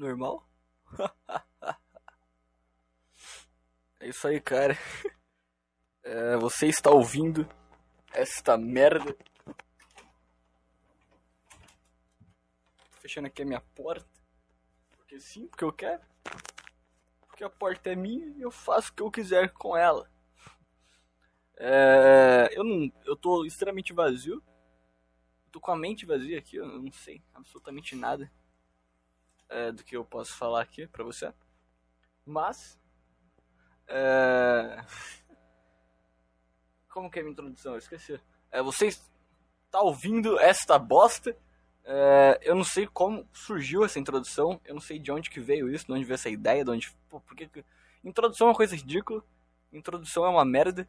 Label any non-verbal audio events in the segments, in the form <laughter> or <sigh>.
Normal? <laughs> é isso aí, cara. <laughs> É, você está ouvindo esta merda. Fechando aqui a minha porta. Porque sim, porque eu quero. Porque a porta é minha e eu faço o que eu quiser com ela. É, eu não. Eu tô extremamente vazio. Eu tô com a mente vazia aqui, eu não sei absolutamente nada é, do que eu posso falar aqui pra você. Mas. É... <laughs> Como que é a minha introdução? Eu esqueci. É, você está ouvindo esta bosta. É, eu não sei como surgiu essa introdução. Eu não sei de onde que veio isso, de onde veio essa ideia, de onde. Pô, porque que... Introdução é uma coisa ridícula. Introdução é uma merda.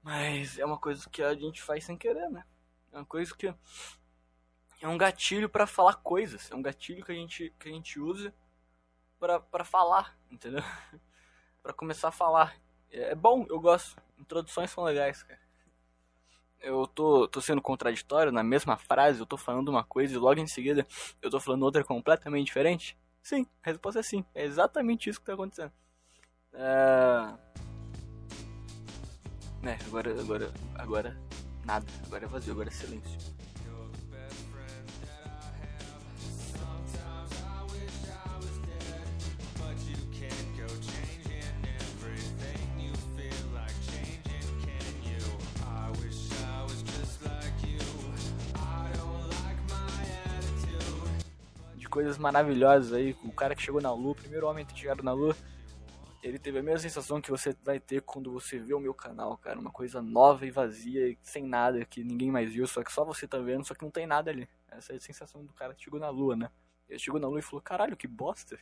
Mas é uma coisa que a gente faz sem querer, né? É uma coisa que é um gatilho para falar coisas, é um gatilho que a gente que a gente usa para falar, entendeu? <laughs> para começar a falar. É, é bom, eu gosto. Introduções são legais, cara. Eu tô, tô sendo contraditório na mesma frase, eu tô falando uma coisa e logo em seguida eu tô falando outra completamente diferente? Sim, a resposta é sim. É exatamente isso que tá acontecendo. É... É, agora, agora, agora, nada. Agora é vazio, agora é silêncio. Coisas maravilhosas aí, o cara que chegou na lua, o primeiro homem a ter chegado na lua, ele teve a mesma sensação que você vai ter quando você vê o meu canal, cara. Uma coisa nova e vazia, sem nada, que ninguém mais viu, só que só você tá vendo, só que não tem nada ali. Essa é a sensação do cara que chegou na lua, né? Ele chegou na lua e falou: caralho, que bosta.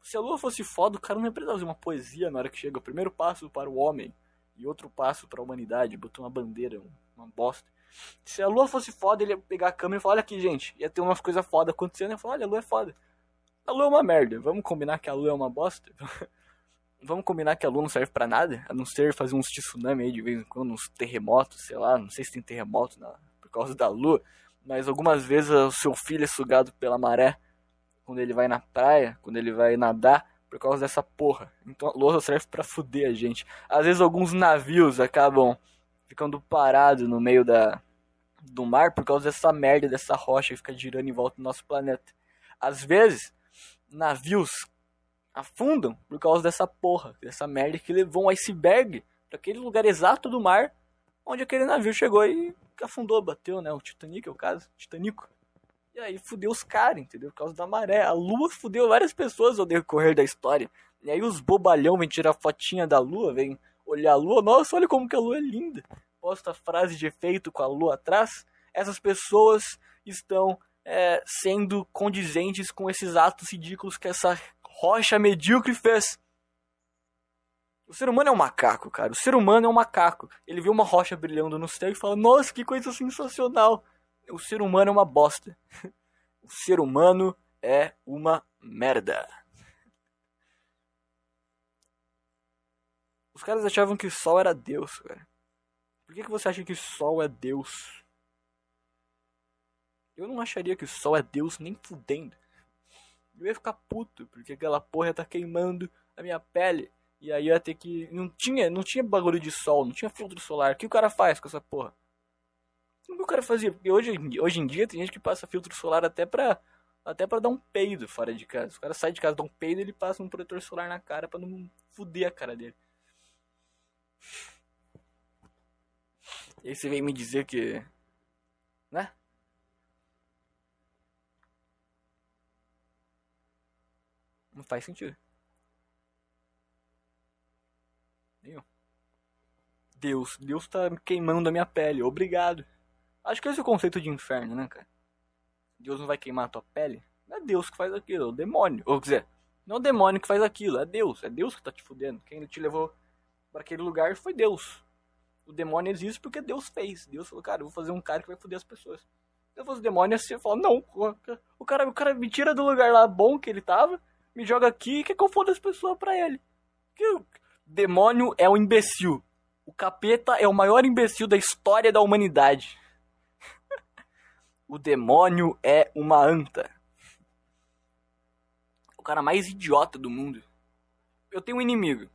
Se a lua fosse foda, o cara não ia precisar fazer uma poesia na hora que chega. O primeiro passo para o homem e outro passo para a humanidade. Botou uma bandeira, uma bosta. Se a lua fosse foda, ele ia pegar a câmera e falar: olha aqui, gente, ia ter umas coisas foda acontecendo. Ia falar: olha, a lua é foda. A lua é uma merda. Vamos combinar que a lua é uma bosta? <laughs> vamos combinar que a lua não serve para nada, a não ser fazer uns tsunami aí de vez em quando, uns terremotos, sei lá, não sei se tem terremoto na, por causa da lua, mas algumas vezes o seu filho é sugado pela maré quando ele vai na praia, quando ele vai nadar, por causa dessa porra. Então a lua só serve para fuder a gente. Às vezes alguns navios acabam ficando parados no meio da do mar por causa dessa merda, dessa rocha que fica girando em volta do nosso planeta. Às vezes, navios afundam por causa dessa porra, dessa merda que levou um iceberg para aquele lugar exato do mar onde aquele navio chegou e afundou, bateu, né? O Titanic, é o caso, Titanico. E aí fudeu os caras, entendeu? Por causa da maré. A lua fudeu várias pessoas ao decorrer da história. E aí os bobalhão vêm tirar fotinha da lua, vêm olhar a lua. Nossa, olha como que a lua é linda. Posta frase de efeito com a lua atrás. Essas pessoas estão é, sendo condizentes com esses atos ridículos que essa rocha medíocre fez. O ser humano é um macaco, cara. O ser humano é um macaco. Ele vê uma rocha brilhando no céu e fala: Nossa, que coisa sensacional. O ser humano é uma bosta. <laughs> O ser humano é uma merda. Os caras achavam que o sol era Deus, cara. Por que, que você acha que o sol é Deus? Eu não acharia que o sol é Deus nem fudendo. Eu ia ficar puto, porque aquela porra tá queimando a minha pele. E aí eu ia ter que. Não tinha, não tinha bagulho de sol, não tinha filtro solar. O que o cara faz com essa porra? O que o cara fazia? Porque hoje, hoje em dia tem gente que passa filtro solar até pra. Até pra dar um peido fora de casa. O cara sai de casa, dá um peido ele passa um protetor solar na cara pra não fuder a cara dele. E aí você vem me dizer que. Né? Não faz sentido. Nenhum. Deus, Deus tá queimando a minha pele, obrigado. Acho que esse é o conceito de inferno, né, cara? Deus não vai queimar a tua pele? Não é Deus que faz aquilo, é o demônio. Ou quer dizer, não é o demônio que faz aquilo, é Deus. É Deus que tá te fudendo. Quem te levou para aquele lugar foi Deus. O demônio existe porque Deus fez. Deus falou, cara, eu vou fazer um cara que vai fuder as pessoas. Eu fosse demônio, você fala, não, o cara, o cara me tira do lugar lá bom que ele tava me joga aqui e quer que eu foda as pessoas pra ele. Que o demônio é um imbecil. O capeta é o maior imbecil da história da humanidade. <laughs> o demônio é uma anta. cara mais idiota do mundo. Eu tenho um inimigo.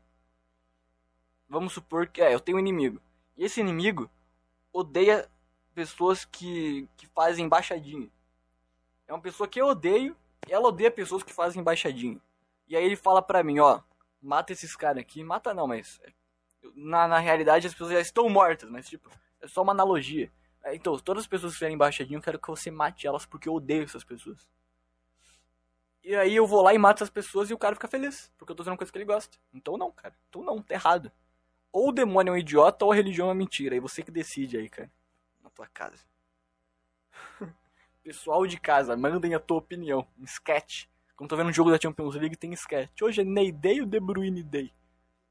Vamos supor que é, eu tenho um inimigo. Esse inimigo odeia pessoas que, que fazem embaixadinha. É uma pessoa que eu odeio e ela odeia pessoas que fazem embaixadinha. E aí ele fala pra mim, ó, mata esses caras aqui. Mata não, mas na, na realidade as pessoas já estão mortas, mas tipo, é só uma analogia. É, então, todas as pessoas que fizerem embaixadinha, eu quero que você mate elas porque eu odeio essas pessoas. E aí eu vou lá e mato as pessoas e o cara fica feliz, porque eu tô fazendo coisa que ele gosta. Então não, cara. Então não, tá errado. Ou o demônio é um idiota ou a religião é uma mentira. Aí você que decide aí, cara. Na tua casa. <laughs> Pessoal de casa, mandem a tua opinião. Um sketch. Como tô vendo um jogo da Champions League, tem sketch. Hoje é Ney Day ou De Bruyne Day.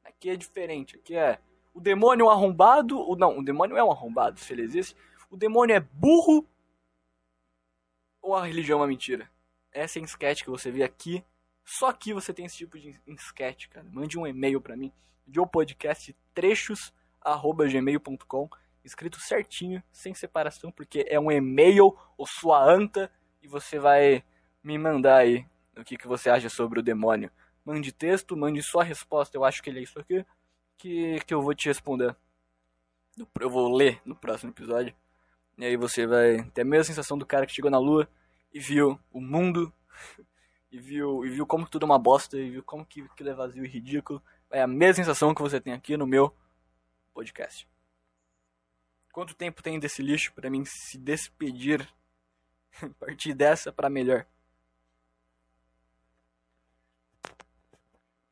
Aqui é diferente. Aqui é o demônio é um arrombado. Ou não, o demônio é um arrombado, se ele existe. O demônio é burro ou a religião é uma mentira? Essa é a sketch que você vê aqui. Só aqui você tem esse tipo de sketch, cara. Mande um e-mail para mim. De podcast trechos@gmail.com escrito certinho, sem separação, porque é um e-mail ou sua anta e você vai me mandar aí o que, que você acha sobre o demônio. Mande texto, mande sua resposta, eu acho que ele é isso aqui, que, que eu vou te responder. Eu vou ler no próximo episódio. E aí você vai ter a mesma sensação do cara que chegou na lua e viu o mundo, e viu, e viu como que tudo é uma bosta, e viu como que aquilo é vazio e ridículo. É a mesma sensação que você tem aqui no meu podcast. Quanto tempo tem desse lixo para mim se despedir <laughs> partir dessa para melhor?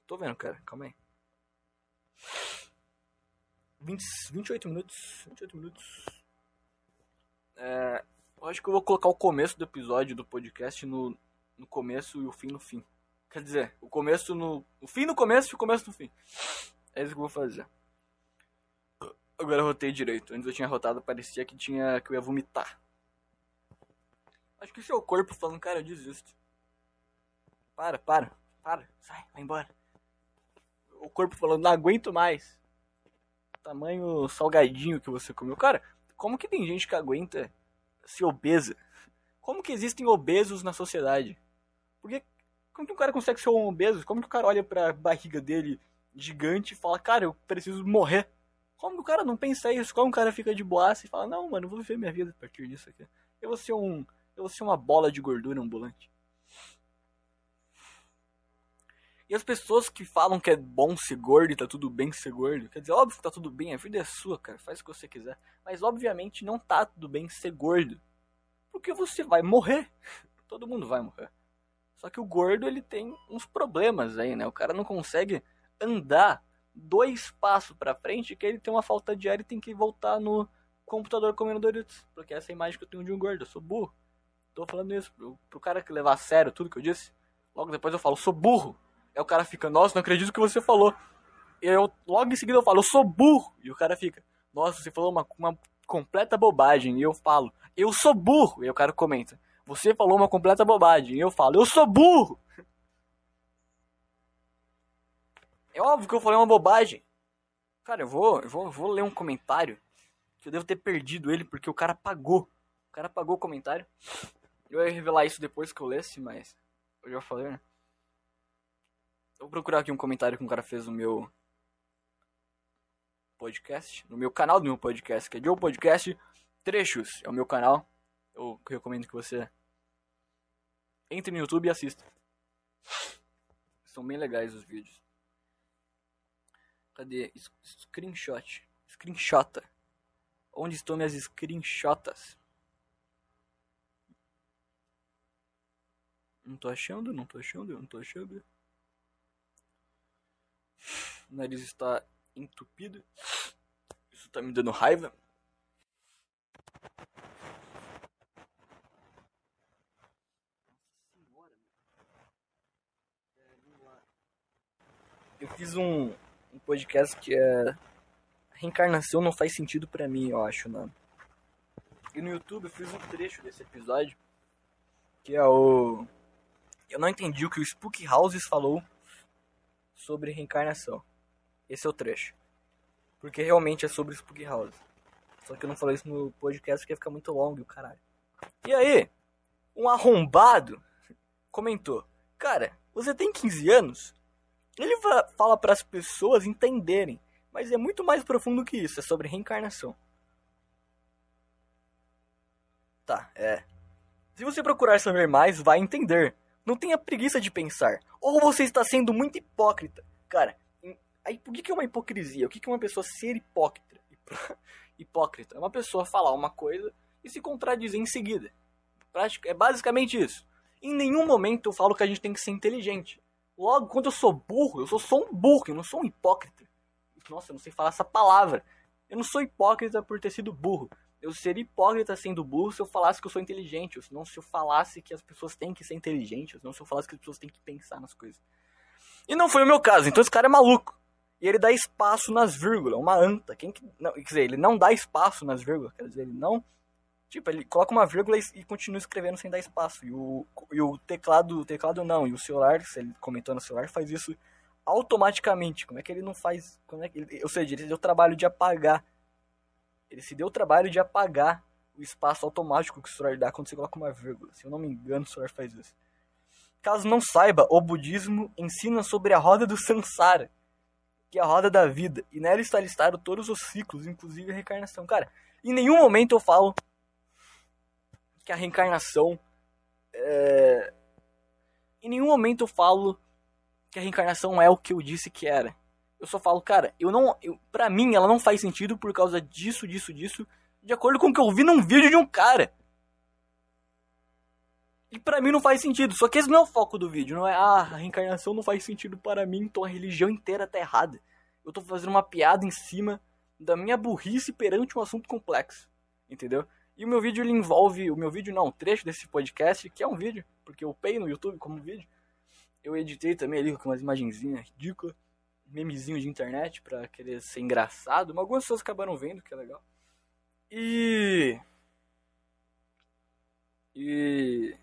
Tô vendo, cara. Calma aí. 20, 28 minutos. 28 minutos. É, eu acho que eu vou colocar o começo do episódio do podcast no, no começo e o fim no fim. Quer dizer, o começo no. O fim no começo e o começo no fim. É isso que eu vou fazer. Agora eu rotei direito. Antes eu tinha rotado, parecia que tinha que eu ia vomitar. Acho que seu corpo falando, cara, eu desisto. Para, para, para, sai, vai embora. O corpo falando, não aguento mais. Tamanho salgadinho que você comeu. Cara, como que tem gente que aguenta ser obesa? Como que existem obesos na sociedade? Porque como que um cara consegue ser um obeso? Como que o cara olha pra barriga dele gigante e fala, cara, eu preciso morrer? Como que o cara não pensa isso? Como o cara fica de boaça e fala, não, mano, vou viver minha vida a partir disso aqui. Eu vou ser um. Eu vou ser uma bola de gordura ambulante. E as pessoas que falam que é bom ser gordo e tá tudo bem ser gordo, quer dizer, óbvio que tá tudo bem, a vida é sua, cara, faz o que você quiser. Mas obviamente não tá tudo bem ser gordo. Porque você vai morrer. <laughs> Todo mundo vai morrer. Só que o gordo ele tem uns problemas aí, né? O cara não consegue andar dois passos para frente que ele tem uma falta de ar e tem que voltar no computador comendo Doritos. Porque essa é a imagem que eu tenho de um gordo. Eu sou burro. Tô falando isso pro, pro cara que levar a sério tudo que eu disse. Logo depois eu falo, sou burro. Aí o cara fica, nossa, não acredito que você falou. E eu, logo em seguida eu falo, eu sou burro. E o cara fica, nossa, você falou uma, uma completa bobagem. E eu falo, eu sou burro. E o cara comenta, você falou uma completa bobagem. E eu falo, eu sou burro. É óbvio que eu falei uma bobagem. Cara, eu vou, eu vou, eu vou ler um comentário que eu devo ter perdido ele porque o cara apagou. O cara apagou o comentário. Eu ia revelar isso depois que eu lesse, mas eu já falei, né? Eu vou procurar aqui um comentário que um cara fez no meu podcast, no meu canal do meu podcast, que é Joe Podcast Trechos, é o meu canal. Eu recomendo que você entre no YouTube e assista. São bem legais os vídeos. Cadê? Screenshot. Screenshota. Onde estão minhas screenshotas? Não tô achando, não tô achando, não tô achando. O nariz está entupido. Isso tá me dando raiva. Eu fiz um, um podcast que é reencarnação não faz sentido para mim, eu acho, não. E no YouTube eu fiz um trecho desse episódio que é o eu não entendi o que o Spook Houses falou sobre reencarnação. Esse é o trecho. Porque realmente é sobre Spook House. Só que eu não falei isso no podcast porque ia ficar muito longo, caralho. E aí, um arrombado comentou: Cara, Você tem 15 anos? Ele fala para as pessoas entenderem, mas é muito mais profundo que isso, é sobre reencarnação. Tá, é. Se você procurar saber mais, vai entender. Não tenha preguiça de pensar. Ou você está sendo muito hipócrita. Cara, aí por que é uma hipocrisia? O que é uma pessoa ser hipócrita? <laughs> Hipócrita. É uma pessoa falar uma coisa e se contradizer em seguida. É basicamente isso. Em nenhum momento eu falo que a gente tem que ser inteligente. Logo, quando eu sou burro, eu sou só um burro, eu não sou um hipócrita. Nossa, eu não sei falar essa palavra. Eu não sou hipócrita por ter sido burro. Eu seria hipócrita sendo burro se eu falasse que eu sou inteligente, ou não se eu falasse que as pessoas têm que ser inteligentes, ou não se eu falasse que as pessoas têm que pensar nas coisas. E não foi o meu caso, então esse cara é maluco. E ele dá espaço nas vírgulas, uma anta. Quem que, não, quer dizer, ele não dá espaço nas vírgulas, quer dizer, ele não Tipo, ele coloca uma vírgula e, continua escrevendo sem dar espaço. E o, e o teclado, o teclado não, e o celular, se ele comentou no celular, faz isso automaticamente. Como é que ele não faz. Como é que ele, ou seja, ele se deu o trabalho de apagar. Ele se deu o trabalho de apagar o espaço automático que o celular dá quando você coloca uma vírgula. Se eu não me engano, o celular faz isso. Caso não saiba, o budismo ensina sobre a roda do samsara, que é a roda da vida, e nela está listado todos os ciclos, inclusive a reencarnação. Cara, em nenhum momento eu falo que a reencarnação. É... Em nenhum momento eu falo que a reencarnação é o que eu disse que era. Eu só falo, cara, eu não. Eu, pra mim ela não faz sentido por causa disso, disso, disso. De acordo com o que eu vi num vídeo de um cara. E pra mim não faz sentido. Só que esse não é o foco do vídeo. Não é, ah, a reencarnação não faz sentido para mim, então a religião inteira tá errada. Eu tô fazendo uma piada em cima da minha burrice perante um assunto complexo. Entendeu? E o meu vídeo ele envolve, o meu vídeo não, um trecho desse podcast, que é um vídeo, porque eu pei no YouTube como vídeo. Eu editei também ali com umas imagenzinhas ridículas, memezinho de internet pra querer ser engraçado, mas algumas pessoas acabaram vendo, que é legal. E e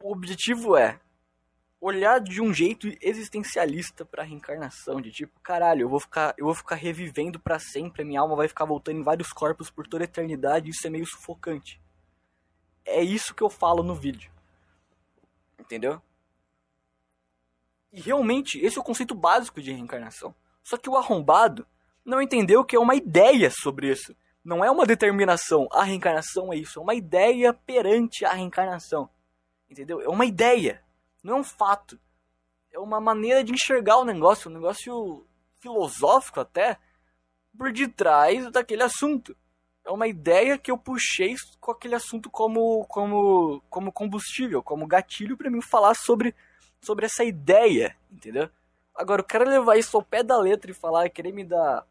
o objetivo é olhar de um jeito existencialista para reencarnação, de tipo, caralho, eu vou ficar, eu vou ficar revivendo para sempre, a minha alma vai ficar voltando em vários corpos por toda a eternidade, isso é meio sufocante. É isso que eu falo no vídeo. Entendeu? E realmente, esse é o conceito básico de reencarnação. Só que o arrombado não entendeu que é uma ideia sobre isso. Não é uma determinação. A reencarnação é isso. É uma ideia perante a reencarnação. Entendeu? É uma ideia. Não é um fato. É uma maneira de enxergar o negócio, um negócio filosófico até, por detrás daquele assunto. É uma ideia que eu puxei com aquele assunto como, como, como combustível, como gatilho para mim falar sobre, sobre essa ideia, entendeu? Agora, o cara levar isso ao pé da letra e falar, querer me dar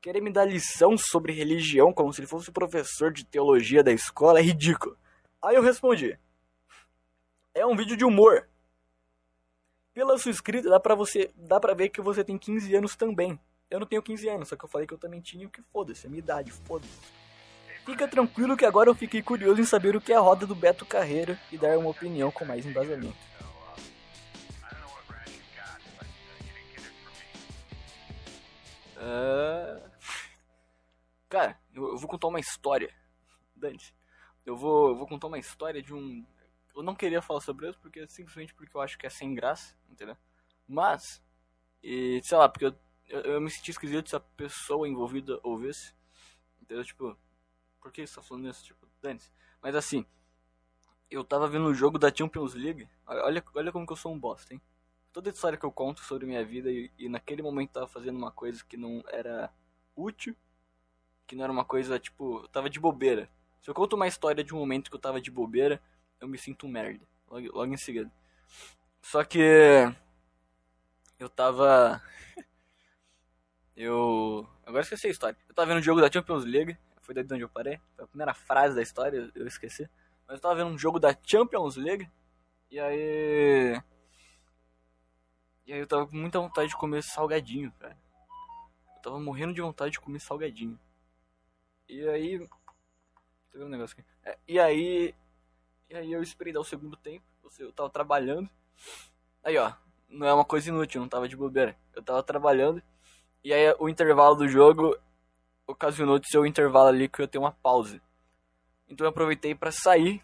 querer me dar lição sobre religião como se ele fosse professor de teologia da escola é ridículo. Aí eu respondi: É um vídeo de humor. Pela sua escrita, dá pra, você, dá pra ver que você tem 15 anos também. Eu não tenho 15 anos, só que eu falei que eu também tinha, que foda-se, é minha idade, foda-se. Fica tranquilo que agora eu fiquei curioso em saber o que é a roda do Beto Carreira e dar uma opinião com mais embasamento. Uh... Cara, eu, vou contar uma história. Dante. Eu vou, eu vou contar uma história de um, eu não queria falar sobre isso porque simplesmente porque eu acho que é sem graça, entendeu? Mas, e, sei lá, porque eu, eu, eu me senti esquisito se a pessoa envolvida ouvisse, entendeu? Tipo, por que você tá falando isso? Tipo, dane Mas assim, eu tava vendo o jogo da Champions League, olha, olha como que eu sou um bosta, hein? Toda história que eu conto sobre minha vida e, e naquele momento tava fazendo uma coisa que não era útil, que não era uma coisa, tipo, eu tava de bobeira. Se eu conto uma história de um momento que eu tava de bobeira, eu me sinto um merda. Logo, logo em seguida. Só que. Eu tava. <laughs> eu. Agora esqueci a história. Eu tava vendo o jogo da Champions League. Foi daí de onde eu parei. Foi a primeira frase da história, eu esqueci. Mas eu tava vendo um jogo da Champions League. E aí. E aí eu tava com muita vontade de comer salgadinho, cara. Eu tava morrendo de vontade de comer salgadinho. E aí. Um negócio aqui? É, e aí aí eu esperei dar o segundo tempo. Eu tava trabalhando. Aí, ó. Não é uma coisa inútil, não tava de bobeira. Eu tava trabalhando. E aí o intervalo do jogo ocasionou de ser o intervalo ali que eu ter uma pausa. Então eu aproveitei para sair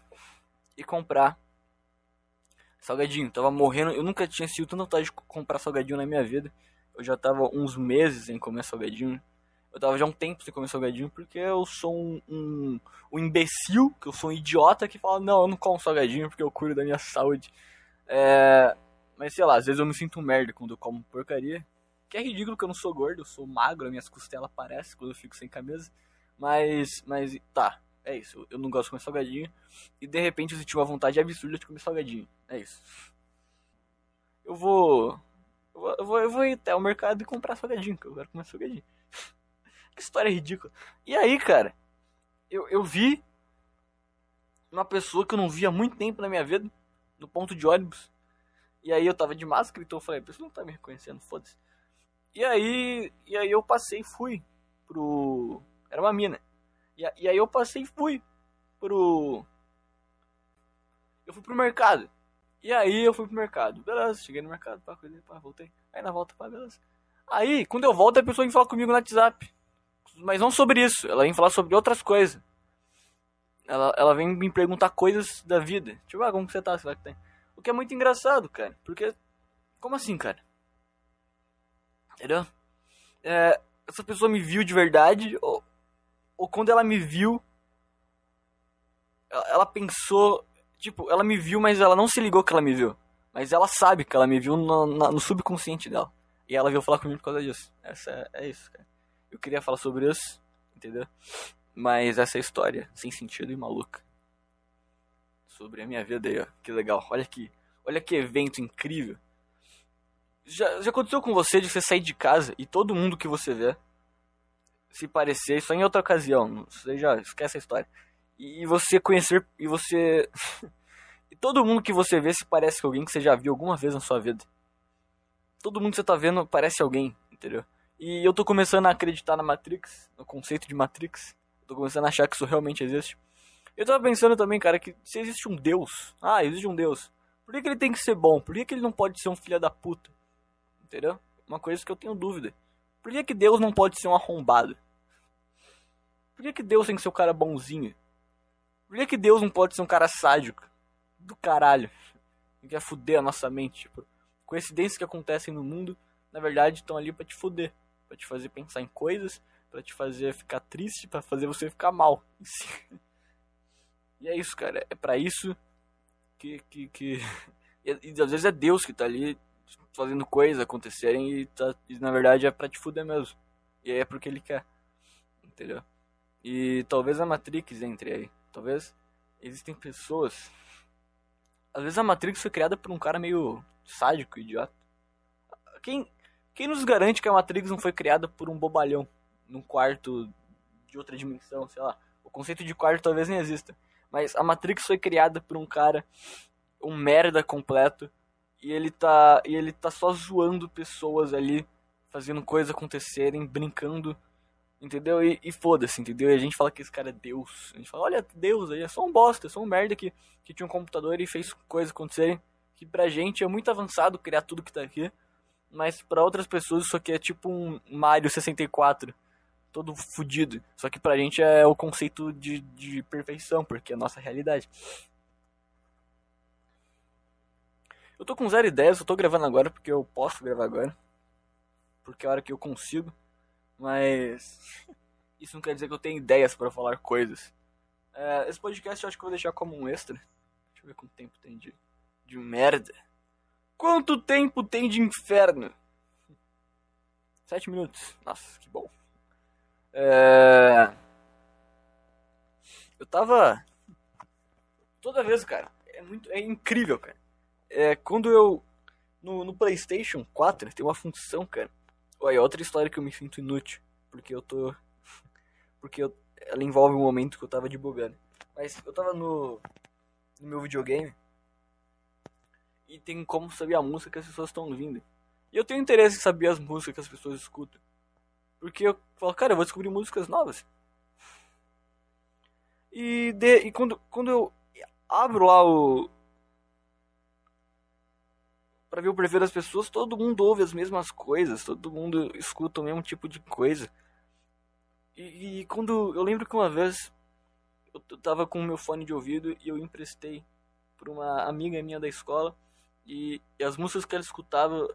e comprar Salgadinho, tava morrendo. Eu nunca tinha sido tanta vontade de comprar salgadinho na minha vida. Eu já tava uns meses sem comer salgadinho. Eu tava já um tempo sem comer salgadinho porque eu sou um, um, um imbecil, que eu sou um idiota que fala, não, eu não como salgadinho porque eu cuido da minha saúde. É, mas sei lá, às vezes eu me sinto um merda quando eu como porcaria. Que é ridículo que eu não sou gordo, eu sou magro, minhas costelas aparecem quando eu fico sem camisa. Mas, mas tá, é isso. Eu não gosto de comer salgadinho. E de repente eu senti uma vontade absurda de comer salgadinho. É isso. Eu vou, eu vou, eu vou ir até o mercado e comprar salgadinho, que eu quero comer salgadinho. Que história ridícula. E aí, cara, eu, eu vi uma pessoa que eu não via há muito tempo na minha vida, no ponto de ônibus. E aí eu tava de máscara, então eu falei, a pessoa não tá me reconhecendo, foda-se. E aí, e aí eu passei e fui pro. Era uma mina. E, e aí eu passei e fui pro. Eu fui pro mercado. E aí eu fui pro mercado. Beleza, cheguei no mercado, pá, coisa, pá, voltei. Aí na volta, pá, beleza. Aí, quando eu volto, a pessoa vem falar comigo no WhatsApp. Mas não sobre isso, ela vem falar sobre outras coisas. Ela, ela vem me perguntar coisas da vida. Tipo, ah, como que você tá? Será que tem? O que é muito engraçado, cara. Porque. Como assim, cara? Entendeu? É, essa pessoa me viu de verdade, ou, ou quando ela me viu, ela, ela pensou. Tipo, ela me viu, mas ela não se ligou que ela me viu. Mas ela sabe que ela me viu no, no subconsciente dela. E ela veio falar comigo por causa disso. Essa é, é isso, cara. Eu queria falar sobre isso, entendeu? Mas essa é a história, sem sentido e maluca. Sobre a minha vida aí, ó. Que legal. Olha aqui. Olha que evento incrível. Já, já aconteceu com você de você sair de casa e todo mundo que você vê se parecer, só em outra ocasião, você já esquece a história. E você conhecer, e você. <laughs> e todo mundo que você vê se parece com alguém que você já viu alguma vez na sua vida. Todo mundo que você tá vendo parece alguém, entendeu? E eu tô começando a acreditar na Matrix, no conceito de Matrix. Tô começando a achar que isso realmente existe. Eu tava pensando também, cara, que se existe um Deus, ah, existe um Deus, por que, que ele tem que ser bom? Por que, que ele não pode ser um filho da puta? Entendeu? Uma coisa que eu tenho dúvida. Por que, que Deus não pode ser um arrombado? Por que, que Deus tem que ser um cara bonzinho? Por que, que Deus não pode ser um cara sádico? Do caralho. Que quer fuder a nossa mente. Tipo, coincidências que acontecem no mundo, na verdade, estão ali para te fuder para te fazer pensar em coisas, para te fazer ficar triste, para fazer você ficar mal. <laughs> E é isso, cara. É para isso que que, que... <laughs> E, às vezes é Deus que tá ali fazendo coisas acontecerem e, tá, e na verdade é para te fuder mesmo. E é porque ele quer. Entendeu? E talvez a Matrix entre aí. Talvez existem pessoas. Às vezes a Matrix foi criada por um cara meio sádico, idiota. Quem, quem nos garante que a Matrix não foi criada por um bobalhão num quarto de outra dimensão, sei lá. O conceito de quarto talvez nem exista. Mas a Matrix foi criada por um cara, um merda completo, e ele tá, e ele tá só zoando pessoas ali, fazendo coisas acontecerem, brincando, entendeu? E, e foda-se, entendeu? E a gente fala que esse cara é Deus. A gente fala, olha, Deus aí é só um bosta, é só um merda que, que tinha um computador e fez coisas acontecerem. Que pra gente é muito avançado criar tudo que tá aqui. Mas para outras pessoas isso aqui é tipo um Mario 64. Todo fudido. Só que pra gente é o conceito de, de perfeição, porque é a nossa realidade. Eu tô com zero ideias, eu tô gravando agora porque eu posso gravar agora. Porque é a hora que eu consigo. Mas. <laughs> Isso não quer dizer que eu tenho ideias para falar coisas. É, esse podcast eu acho que eu vou deixar como um extra. Deixa eu ver quanto tempo tem de, de merda. Quanto tempo tem de inferno? Sete minutos. Nossa, que bom. É... Eu tava. Toda vez, cara. É muito. É incrível, cara. É, quando eu. No, no PlayStation 4 tem uma função, cara. Olha, outra história que eu me sinto inútil. Porque eu tô. Porque eu... ela envolve um momento que eu tava debugando. Mas eu tava no. No meu videogame e tem como saber a música que as pessoas estão ouvindo. E eu tenho interesse em saber as músicas que as pessoas escutam. Porque eu falo, cara, eu vou descobrir músicas novas. E, de, e quando, quando eu abro lá o. Pra ver o perfil das pessoas, todo mundo ouve as mesmas coisas, todo mundo escuta o mesmo tipo de coisa. E, e quando. Eu lembro que uma vez eu tava com o meu fone de ouvido e eu emprestei pra uma amiga minha da escola E, e as músicas que ela escutava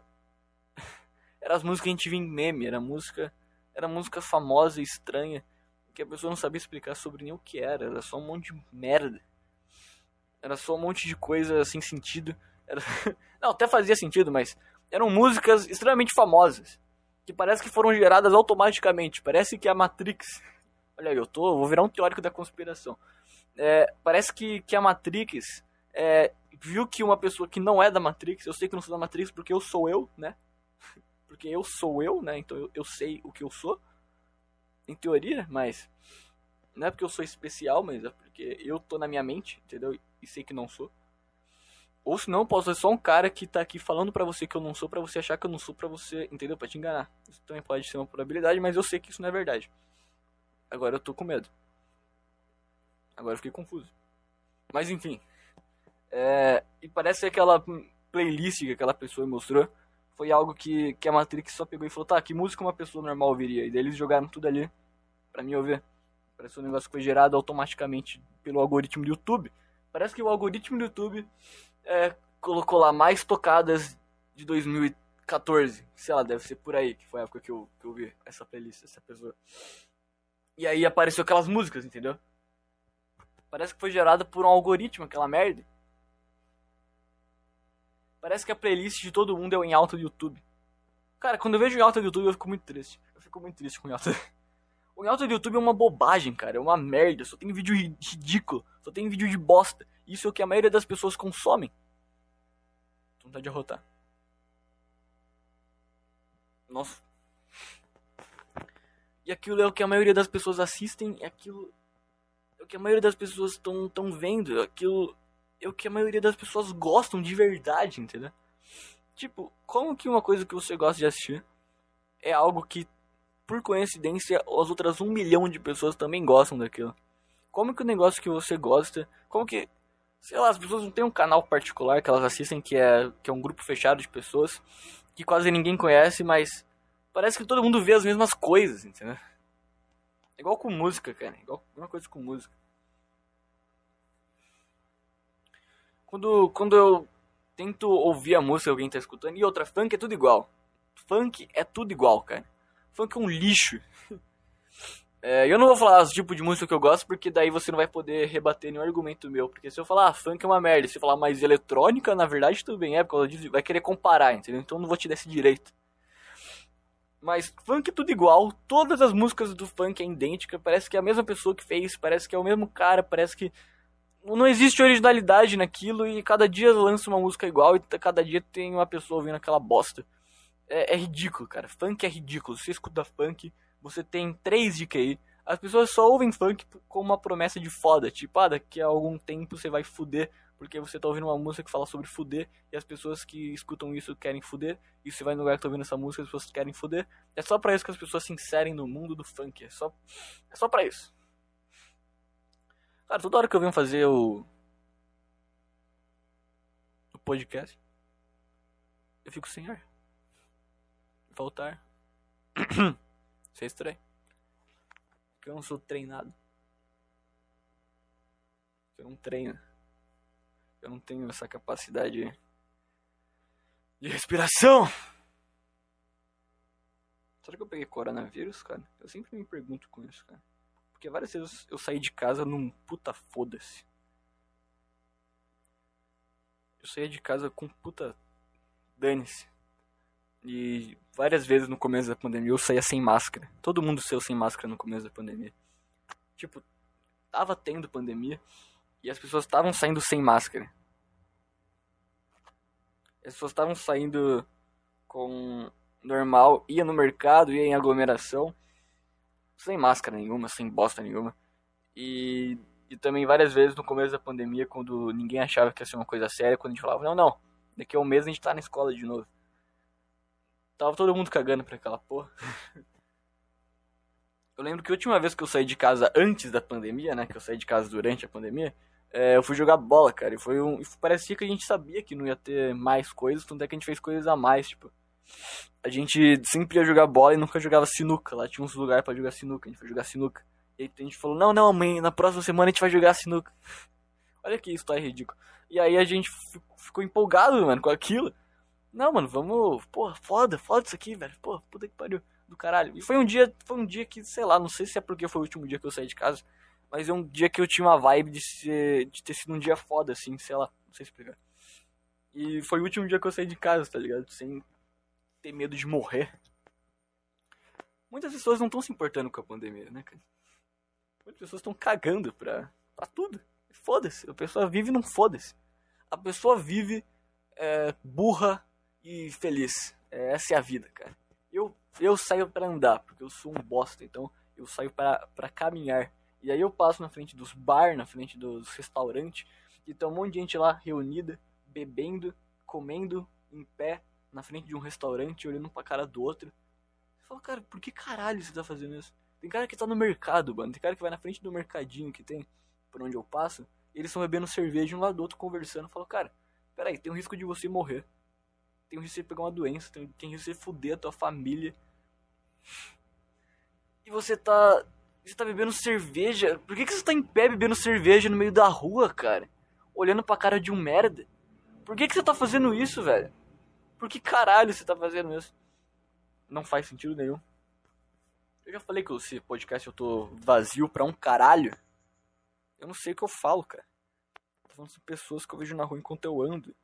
<laughs> eram as músicas que a gente via em meme, era música, era música famosa e estranha, que a pessoa não sabia explicar sobre nem o que era, era só um monte de merda. Era só um monte de coisa sem sentido. Era... <laughs> Não, até fazia sentido, mas eram músicas extremamente famosas, que parece que foram geradas automaticamente. Parece que a Matrix. <laughs> Olha aí, eu tô, vou virar um teórico da conspiração. É, parece que, que a Matrix é, viu que uma pessoa que não é da Matrix, eu sei que não sou da Matrix porque eu sou eu, né? <laughs> Porque eu sou eu, né? Então eu, eu sei o que eu sou, em teoria, mas não é porque eu sou especial, mas é porque eu tô na minha mente, entendeu? E sei que não sou. Ou senão posso ser só um cara que tá aqui falando pra você que eu não sou, pra você achar que eu não sou, pra você, entendeu? Pra te enganar. Isso também pode ser uma probabilidade, mas eu sei que isso não é verdade. Agora eu tô com medo. Agora eu fiquei confuso. Mas enfim. É, e parece aquela playlist que aquela pessoa mostrou. Foi algo que, que a Matrix só pegou e falou: tá, que música uma pessoa normal ouviria? E daí eles jogaram tudo ali pra mim ouvir. Parece um negócio que foi gerado automaticamente pelo algoritmo do YouTube. Parece que o algoritmo do YouTube é, colocou lá mais tocadas de 2014. Sei lá, deve ser por aí, que foi a época que eu, que eu vi essa playlist, essa pessoa. E aí apareceu aquelas músicas, entendeu? Parece que foi gerada por um algoritmo, aquela merda. Parece que a playlist de todo mundo é em alta do YouTube. Cara, quando eu vejo em alta do YouTube eu fico muito triste. Eu fico muito triste com em alta. O <laughs> em alta do YouTube é uma bobagem, cara. É uma merda. Só tem vídeo ridículo. Só tem vídeo de bosta. Isso é o que a maioria das pessoas consomem. Vontade de arrotar. Nossa. E aquilo é o que a maioria das pessoas assistem. É aquilo. É o que a maioria das pessoas estão tão vendo. Aquilo. É o que a maioria das pessoas gostam de verdade, entendeu? Tipo, como que uma coisa que você gosta de assistir é algo que por coincidência, as outras um milhão de pessoas também gostam daquilo. Como que o negócio que você gosta, como que, sei lá, as pessoas não têm um canal particular que elas assistem, que é, que é um grupo fechado de pessoas, que quase ninguém conhece, mas parece que todo mundo vê as mesmas coisas, entendeu? É igual com música, cara, é igual uma coisa com música. Quando, quando eu tento ouvir a música que alguém tá escutando, e outra, funk é tudo igual. Funk é tudo igual, cara funk é um lixo. <laughs> É, eu não vou falar os tipos de música que eu gosto, porque daí você não vai poder rebater nenhum argumento meu. Porque se eu falar, ah, funk é uma merda, se eu falar mais eletrônica, na verdade tudo bem, é, porque ela diz, vai querer comparar, entendeu? Então eu não vou te dar esse direito. Mas funk é tudo igual, todas as músicas do funk é idêntica, parece que é a mesma pessoa que fez, parece que é o mesmo cara, parece que não existe originalidade naquilo e cada dia lança uma música igual e cada dia tem uma pessoa ouvindo aquela bosta é, é, ridículo, cara. Funk é ridículo. Você escuta funk, você tem 3 de QI. As pessoas só ouvem funk com uma promessa de foda. Tipo, ah, daqui a algum tempo você vai fuder, porque você tá ouvindo uma música que fala sobre fuder, e as pessoas que escutam isso querem fuder, e você vai no lugar que tá ouvindo essa música, as pessoas querem fuder. É só pra isso que as pessoas se inserem no mundo do funk. É só, é só pra isso. Cara, toda hora que eu venho fazer o. o podcast, eu fico sem ar voltar. Isso é estranho. Porque eu não sou treinado. Eu não treino. Eu não tenho essa capacidade de respiração. Será que eu peguei coronavírus, cara? Eu sempre me pergunto com isso, cara. Porque várias vezes eu saí de casa num puta foda-se. Eu saía de casa com puta dane-se. E várias vezes no começo da pandemia eu saía sem máscara. Todo mundo saiu sem máscara no começo da pandemia. Tipo, tava tendo pandemia e as pessoas estavam saindo sem máscara. As pessoas estavam saindo com normal, ia no mercado, ia em aglomeração, sem máscara nenhuma, sem bosta nenhuma. E, e também várias vezes no começo da pandemia, quando ninguém achava que ia ser uma coisa séria, quando a gente falava, não, não, daqui a um mês a gente tá na escola de novo. Tava todo mundo cagando pra aquela porra. <laughs> Eu lembro que a última vez que eu saí de casa antes da pandemia, né? Que eu saí de casa durante a pandemia, é, eu fui jogar bola, cara. E foi um. Parecia que a gente sabia que não ia ter mais coisas, tanto é que a gente fez coisas a mais, tipo. A gente sempre ia jogar bola e nunca jogava sinuca. Lá tinha uns lugares para jogar sinuca. A gente foi jogar sinuca. E aí a gente falou, não, não, mãe, na próxima semana a gente vai jogar sinuca. Olha que história ridícula. E aí a gente ficou empolgado, mano, com aquilo. Não, mano, vamos. Pô, foda, foda isso aqui, velho. Pô, puta que pariu. Do caralho. E foi um dia, foi um dia que, sei lá, não sei se é porque foi o último dia que eu saí de casa. Mas é um dia que eu tinha uma vibe de, ser, de ter sido um dia foda, assim, sei lá, não sei explicar. E foi o último dia que eu saí de casa, tá ligado? Sem ter medo de morrer. Muitas pessoas não estão se importando com a pandemia, né, cara? Muitas pessoas estão cagando pra, pra tudo. Foda-se. A pessoa vive num foda-se. A pessoa vive é, burra e feliz. É, essa é a vida, cara. Eu, eu saio para andar, porque eu sou um bosta, então eu saio para caminhar. E aí eu passo na frente dos bar, na frente dos restaurantes, e tem um monte de gente lá reunida, bebendo, comendo em pé, na frente de um restaurante, olhando pra cara do outro. Eu falo, cara, por que caralho você tá fazendo isso? Tem cara que tá no mercado, mano. Tem cara que vai na frente do mercadinho que tem, por onde eu passo. E eles estão bebendo cerveja um lado do outro, conversando. Eu falo, cara, peraí, tem um risco de você morrer. Tem um risco de você pegar uma doença. Tem, tem risco de você fuder a tua família. E você tá. Você tá bebendo cerveja. Por que, que você tá em pé bebendo cerveja no meio da rua, cara? Olhando pra cara de um merda? Por que, que você tá fazendo isso, velho? Por que caralho você tá fazendo isso? Não faz sentido nenhum. Eu já falei que esse podcast eu tô vazio pra um caralho. Eu não sei o que eu falo, cara. Tô falando de pessoas que eu vejo na rua enquanto eu ando.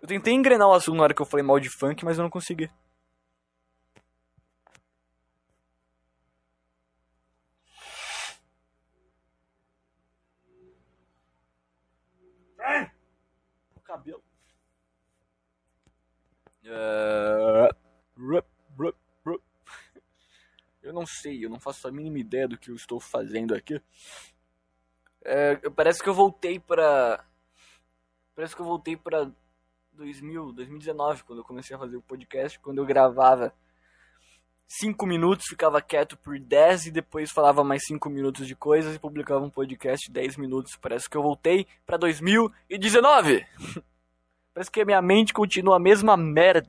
Eu tentei engrenar o assunto na hora que eu falei mal de funk, mas eu não consegui. O cabelo. Uh... Eu não sei, eu não faço a mínima ideia do que eu estou fazendo aqui. É, parece que eu voltei pra. Parece que eu voltei pra 2000, 2019, quando eu comecei a fazer o podcast, quando eu gravava 5 minutos, ficava quieto por 10 e depois falava mais 5 minutos de coisas e publicava um podcast de 10 minutos. Parece que eu voltei pra 2019! <laughs> parece que a minha mente continua a mesma merda.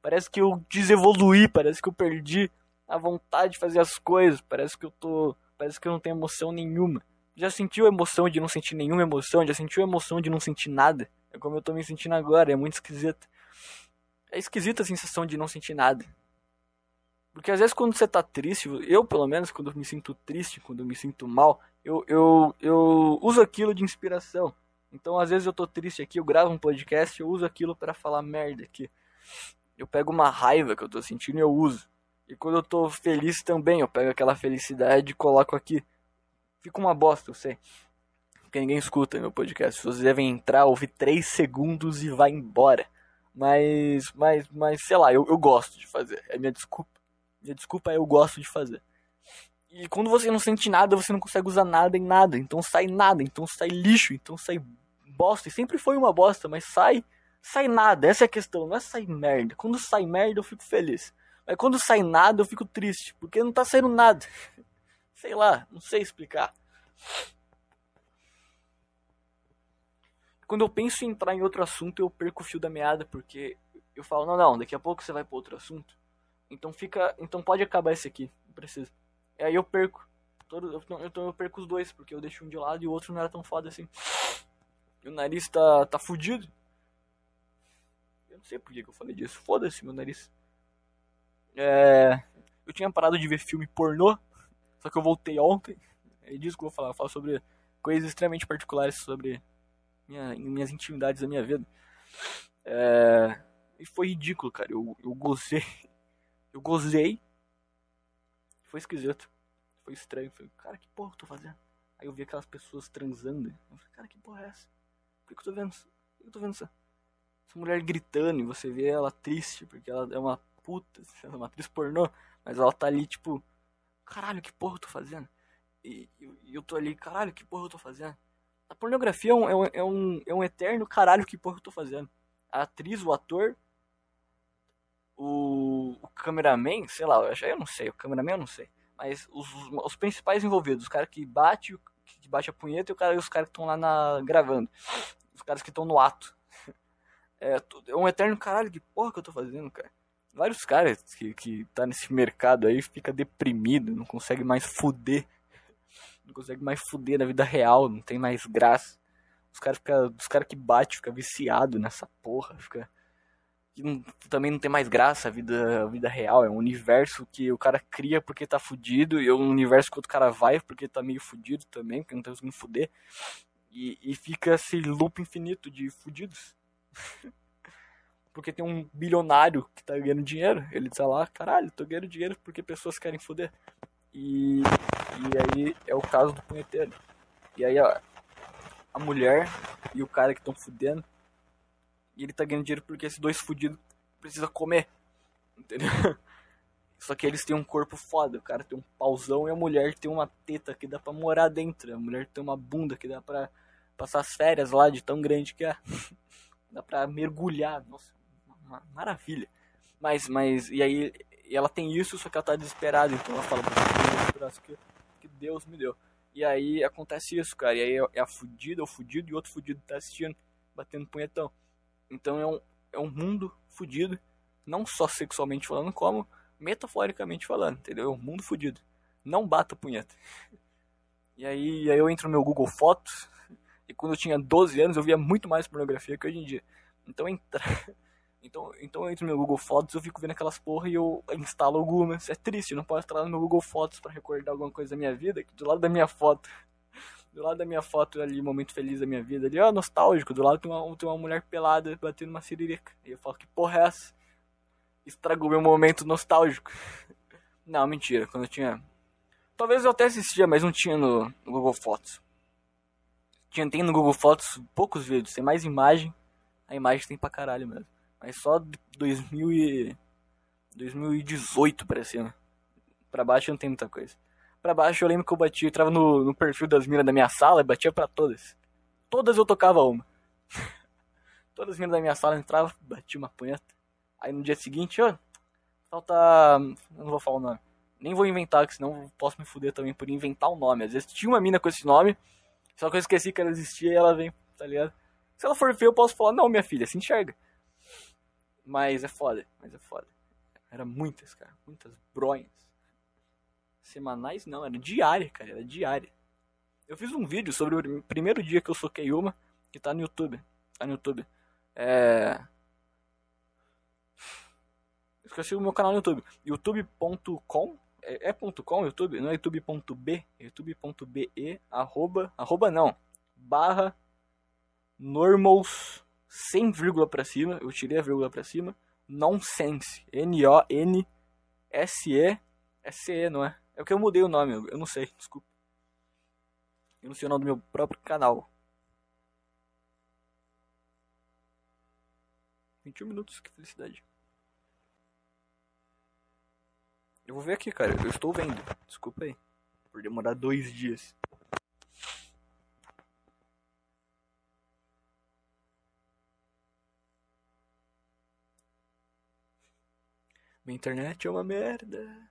Parece que eu desevoluí, parece que eu perdi a vontade de fazer as coisas. Parece que eu tô. Parece que eu não tenho emoção nenhuma. Já sentiu emoção de não sentir nenhuma emoção? Já sentiu emoção de não sentir nada? É como eu tô me sentindo agora, é muito esquisito. É esquisita a sensação de não sentir nada. Porque às vezes quando você tá triste, eu pelo menos, quando me sinto triste, quando me sinto mal, eu, eu, eu uso aquilo de inspiração. Então às vezes eu tô triste aqui, eu gravo um podcast, eu uso aquilo para falar merda aqui. Eu pego uma raiva que eu tô sentindo e eu uso. E quando eu tô feliz também, eu pego aquela felicidade e coloco aqui. Fica uma bosta, eu sei. Porque ninguém escuta meu podcast. Vocês devem entrar, ouvir 3 segundos e vai embora. Mas, mas, mas, sei lá, eu, eu gosto de fazer. É minha desculpa. Minha desculpa é eu gosto de fazer. E quando você não sente nada, você não consegue usar nada em nada. Então sai nada, então sai lixo, então sai bosta. E sempre foi uma bosta, mas sai, sai nada. Essa é a questão, não é sair merda. Quando sai merda, eu fico feliz. Mas quando sai nada, eu fico triste, porque não tá saindo nada. <laughs> Sei lá, não sei explicar. Quando eu penso em entrar em outro assunto, eu perco o fio da meada, porque eu falo, não, não, daqui a pouco você vai para outro assunto. Então fica, então pode acabar esse aqui, não precisa. E aí eu perco. Todo, eu, então eu perco os dois, porque eu deixo um de lado e o outro não era tão foda assim. E o nariz tá, tá fudido. Eu não sei por que, eu falei disso. Foda-se meu nariz. É, eu tinha parado de ver filme pornô, só que eu voltei ontem. É disso que eu vou falar. Eu falo sobre coisas extremamente particulares sobre minha, minhas intimidades da minha vida. É, e foi ridículo, cara. Eu, eu gozei. Eu gozei. Foi esquisito. Foi estranho. Foi, cara, que porra eu tô fazendo? Aí eu vi aquelas pessoas transando. Eu falei, cara, que porra é essa? Por que eu tô vendo? Por que eu tô vendo isso? Essa mulher gritando e você vê ela triste porque ela é uma puta, sendo uma atriz pornô, mas ela tá ali, tipo, caralho, que porra eu tô fazendo? E, e eu tô ali, caralho, que porra eu tô fazendo? A pornografia é um, é um, é um, é um eterno caralho, que porra eu tô fazendo? A atriz, o ator, o, o cameraman, sei lá, eu, eu não sei, o cameraman eu não sei. Mas os, os principais envolvidos, os caras que bate, que bate a punheta e, o cara, os caras que estão lá na, gravando. Os caras que estão no ato. <laughs> É, é um eterno caralho, que porra que eu tô fazendo, cara? vários caras que, que tá nesse mercado aí fica deprimido, não consegue mais fuder. Não consegue mais fuder na vida real, não tem mais graça. Os caras os cara que bate, fica viciado nessa porra, fica não, também não tem mais graça a vida, a vida real. É um universo que o cara cria porque tá fudido, e é um universo que outro cara vai porque tá meio fudido também, porque não tá conseguindo fuder. E, e fica esse loop infinito de fudidos. <laughs> porque tem um bilionário que tá ganhando dinheiro. Ele tá lá, caralho, tô ganhando dinheiro porque pessoas querem fuder. E, e aí é o caso do punheteiro. E aí a, a mulher e o cara que estão fudendo e ele tá ganhando dinheiro porque esses dois fudidos precisam comer. Entendeu? <laughs> Só que eles têm um corpo foda. O cara tem um pauzão e a mulher tem uma teta que dá pra morar dentro. A mulher tem uma bunda que dá pra passar as férias lá de tão grande que é. <laughs> dá pra mergulhar. Nossa, maravilha. Mas, mas, e aí, e ela tem isso, só que ela tá desesperada. Então ela fala, que, que Deus me deu. E aí acontece isso, cara. E aí é a fudida, o fudido e outro fudido tá assistindo, batendo punhetão. Então é um, é um mundo fudido, não só sexualmente falando, como metaforicamente falando, entendeu? É um mundo fudido. Não bata punheta. E aí, aí eu entro no meu Google Fotos, e quando eu tinha 12 anos eu via muito mais pornografia que hoje em dia. Então entra... <laughs> Então, então eu entro no meu Google Fotos, eu fico vendo aquelas porra e eu instalo algumas. É triste, eu não posso entrar no meu Google Fotos para recordar alguma coisa da minha vida, que do lado da minha foto <laughs> do lado da minha foto ali, momento feliz da minha vida ali, ó, nostálgico. Do lado tem uma, tem uma mulher pelada batendo uma siririca. E eu falo, que porra é essa? Estragou meu momento nostálgico. <laughs> Não, mentira. Quando eu tinha. Talvez eu até assistia, mas não tinha no, no Google Fotos. Tinha, tem no Google Fotos poucos vídeos, tem mais imagem. A imagem tem pra caralho mesmo. Mas só 2000 e... 2018 pra cima. Pra baixo não tem muita coisa pra baixo, eu lembro que eu bati, eu entrava no, no perfil das minas da minha sala e batia pra todas. Todas eu tocava uma. <laughs> todas as minas da minha sala entravam, batia uma punheta. Aí no dia seguinte, ó, falta. Eu não vou falar o nome. Nem vou inventar, que senão posso me fuder também por inventar o nome. Às vezes tinha uma mina com esse nome, só que eu esqueci que ela existia e ela vem, tá ligado? Se ela for feia, eu posso falar, não, minha filha, se enxerga. Mas é foda, mas é foda. Era muitas, cara, muitas bronhas. Semanais não, era diária, cara, era diária. Eu fiz um vídeo sobre o primeiro dia que eu soquei uma, que tá no YouTube. Tá no YouTube. É. Esqueci o meu canal no YouTube. youtube.com é, é ponto .com YouTube? Não é youtube.b? É youtube.be arroba, arroba não, barra normals sem vírgula pra cima, eu tirei a vírgula pra cima, nonsense, N-O-N-S-E, é C-E, não é? É porque eu mudei o nome, eu não sei, desculpa. Eu não sei o nome do meu próprio canal. 21 minutos, que felicidade. Eu vou ver aqui, cara. Eu estou vendo. Desculpa aí. Por demorar dois dias. Minha internet é uma merda.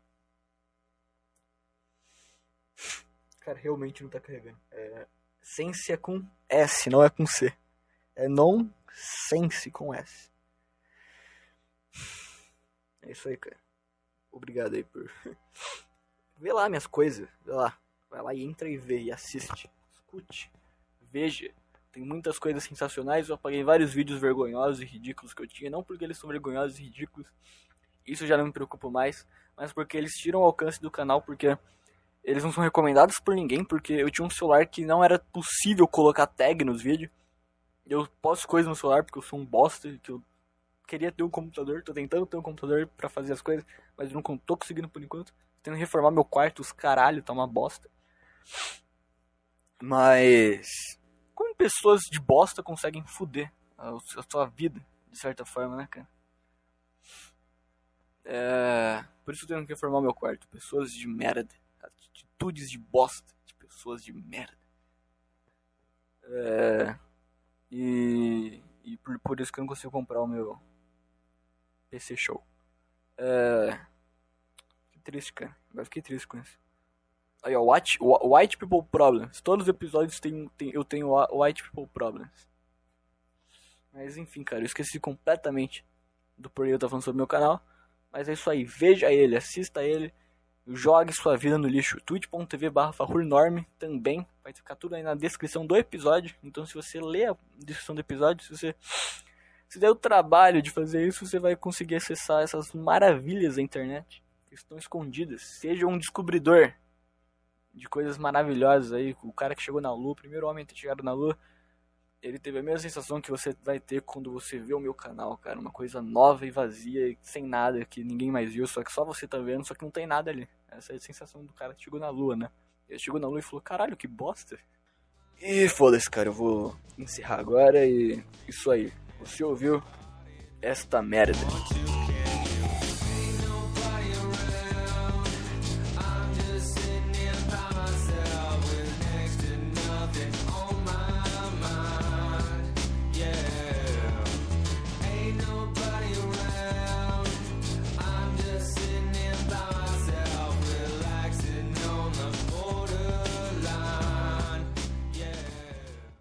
Cara, realmente não tá carregando. É, sense é com S, não é com C. É non sense com S. É isso aí, cara. Obrigado aí por. <laughs> vê lá minhas coisas. Vê lá. Vai lá e entra e vê e assiste. Escute. Veja. Tem muitas coisas sensacionais. Eu apaguei vários vídeos vergonhosos e ridículos que eu tinha. Não porque eles são vergonhosos e ridículos. Isso já não me preocupa mais. Mas porque eles tiram o alcance do canal. Porque eles não são recomendados por ninguém, porque eu tinha um celular que não era possível colocar tag nos vídeos. Eu posto coisas no celular porque eu sou um bosta, que eu queria ter um computador, tô tentando ter um computador para fazer as coisas, mas não tô conseguindo por enquanto. Tô tendo reformar meu quarto, os caralho, tá uma bosta. Mas como pessoas de bosta conseguem foder a, a sua vida, de certa forma, né, cara? É... Por isso eu tenho que reformar meu quarto. Pessoas de merda atitudes de bosta, de pessoas de merda. É, e, e por, por, isso que eu não consigo comprar o meu PC Show. É, que triste, cara. Agora fiquei triste com isso. Aí, ó, White, White People Problems. Todos os episódios tem, tem, eu tenho White People Problems. Mas enfim, cara, eu esqueci completamente do porquê eu tava falando sobre meu canal. Mas é isso aí, veja ele, assista ele jogue sua vida no lixo. twitch.tv barra também. Vai ficar tudo aí na descrição do episódio. Então se você ler a descrição do episódio, se você se der o trabalho de fazer isso, você vai conseguir acessar essas maravilhas da internet que estão escondidas. Seja um descobridor de coisas maravilhosas aí. O cara que chegou na Lua, o primeiro homem a ter chegado na Lua, ele teve a mesma sensação que você vai ter quando você vê o meu canal, cara. Uma coisa nova e vazia, sem nada, que ninguém mais viu, só que só você tá vendo, só que não tem nada ali. Essa é a sensação do cara que chegou na Lua, né? Ele chegou na Lua e falou, caralho, que bosta. E foda-se, cara, eu vou encerrar agora e isso aí. Você ouviu esta merda.